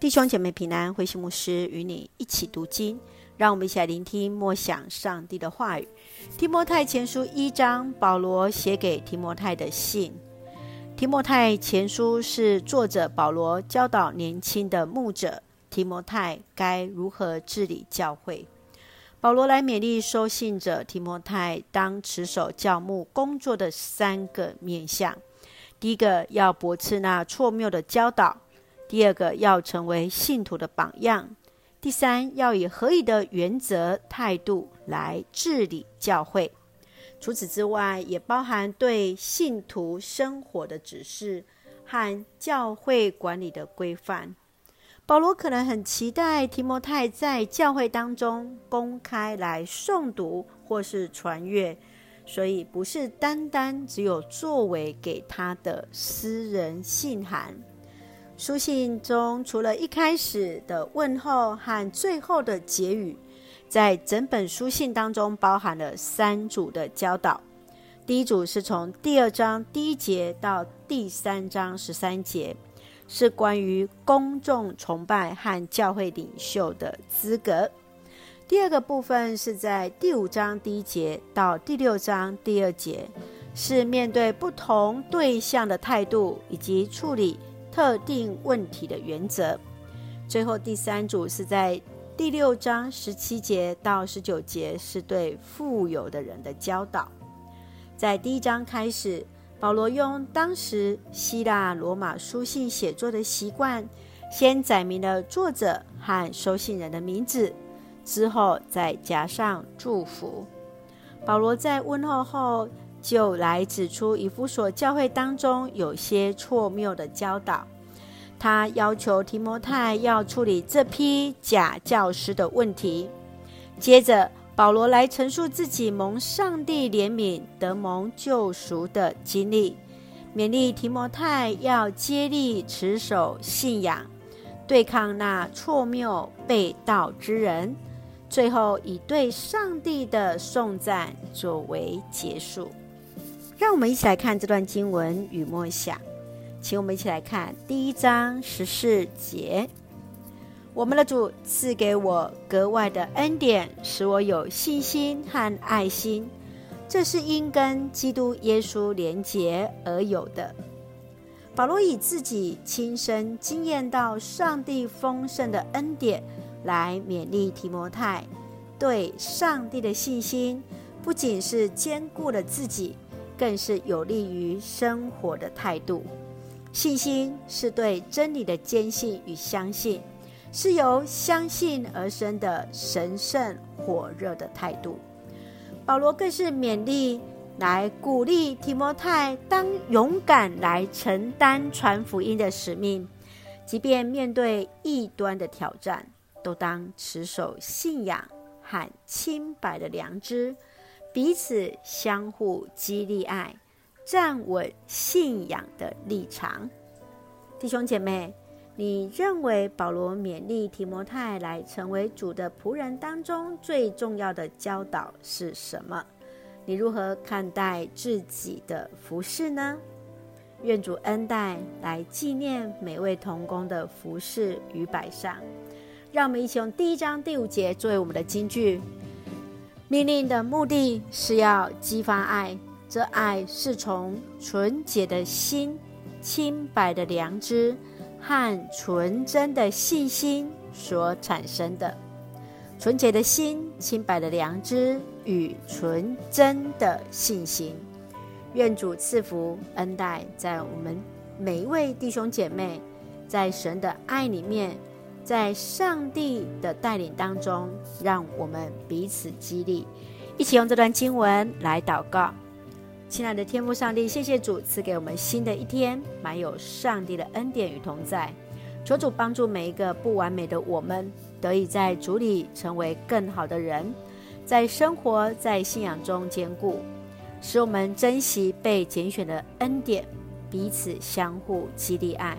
弟兄姐妹平安，慧馨牧师与你一起读经，让我们一起来聆听默想上帝的话语。提摩太前书一章，保罗写给提摩太的信。提摩太前书是作者保罗教导年轻的牧者提摩太该如何治理教会。保罗来勉励收信者提摩太，当持守教牧工作的三个面向：第一个，要驳斥那错谬的教导。第二个要成为信徒的榜样，第三要以合理的原则态度来治理教会。除此之外，也包含对信徒生活的指示和教会管理的规范。保罗可能很期待提摩太在教会当中公开来诵读或是传阅，所以不是单单只有作为给他的私人信函。书信中除了一开始的问候和最后的结语，在整本书信当中包含了三组的教导。第一组是从第二章第一节到第三章十三节，是关于公众崇拜和教会领袖的资格。第二个部分是在第五章第一节到第六章第二节，是面对不同对象的态度以及处理特定问题的原则。最后第三组是在第六章十七节到十九节，是对富有的人的教导。在第一章开始，保罗用当时希腊罗马书信写作的习惯，先载明了作者和收信人的名字，之后再加上祝福。保罗在问候后，就来指出以弗所教会当中有些错谬的教导，他要求提摩太要处理这批假教师的问题。接着，保罗来陈述自己蒙上帝怜悯得蒙救赎的经历，勉励提摩太要竭力持守信仰，对抗那错谬背道之人。最后，以对上帝的颂赞作为结束。让我们一起来看这段经文与默想，请我们一起来看第一章十四节。我们的主赐给我格外的恩典，使我有信心和爱心，这是因跟基督耶稣连结而有的。保罗以自己亲身经验到上帝丰盛的恩典来勉励提摩太，对上帝的信心不仅是坚固了自己。更是有利于生活的态度。信心是对真理的坚信与相信，是由相信而生的神圣火热的态度。保罗更是勉励来鼓励提摩太，当勇敢来承担传福音的使命，即便面对异端的挑战，都当持守信仰和清白的良知。彼此相互激励爱，站稳信仰的立场。弟兄姐妹，你认为保罗勉励提摩太来成为主的仆人当中最重要的教导是什么？你如何看待自己的服饰呢？愿主恩待来纪念每位同工的服饰与摆上。让我们一起用第一章第五节作为我们的金句。命令的目的是要激发爱，这爱是从纯洁的心、清白的良知和纯真的信心所产生的。纯洁的心、清白的良知与纯真的信心。愿主赐福恩待在我们每一位弟兄姐妹，在神的爱里面。在上帝的带领当中，让我们彼此激励，一起用这段经文来祷告。亲爱的天父上帝，谢谢主赐给我们新的一天，满有上帝的恩典与同在。求主帮助每一个不完美的我们，得以在主里成为更好的人，在生活在信仰中坚固，使我们珍惜被拣选的恩典，彼此相互激励爱。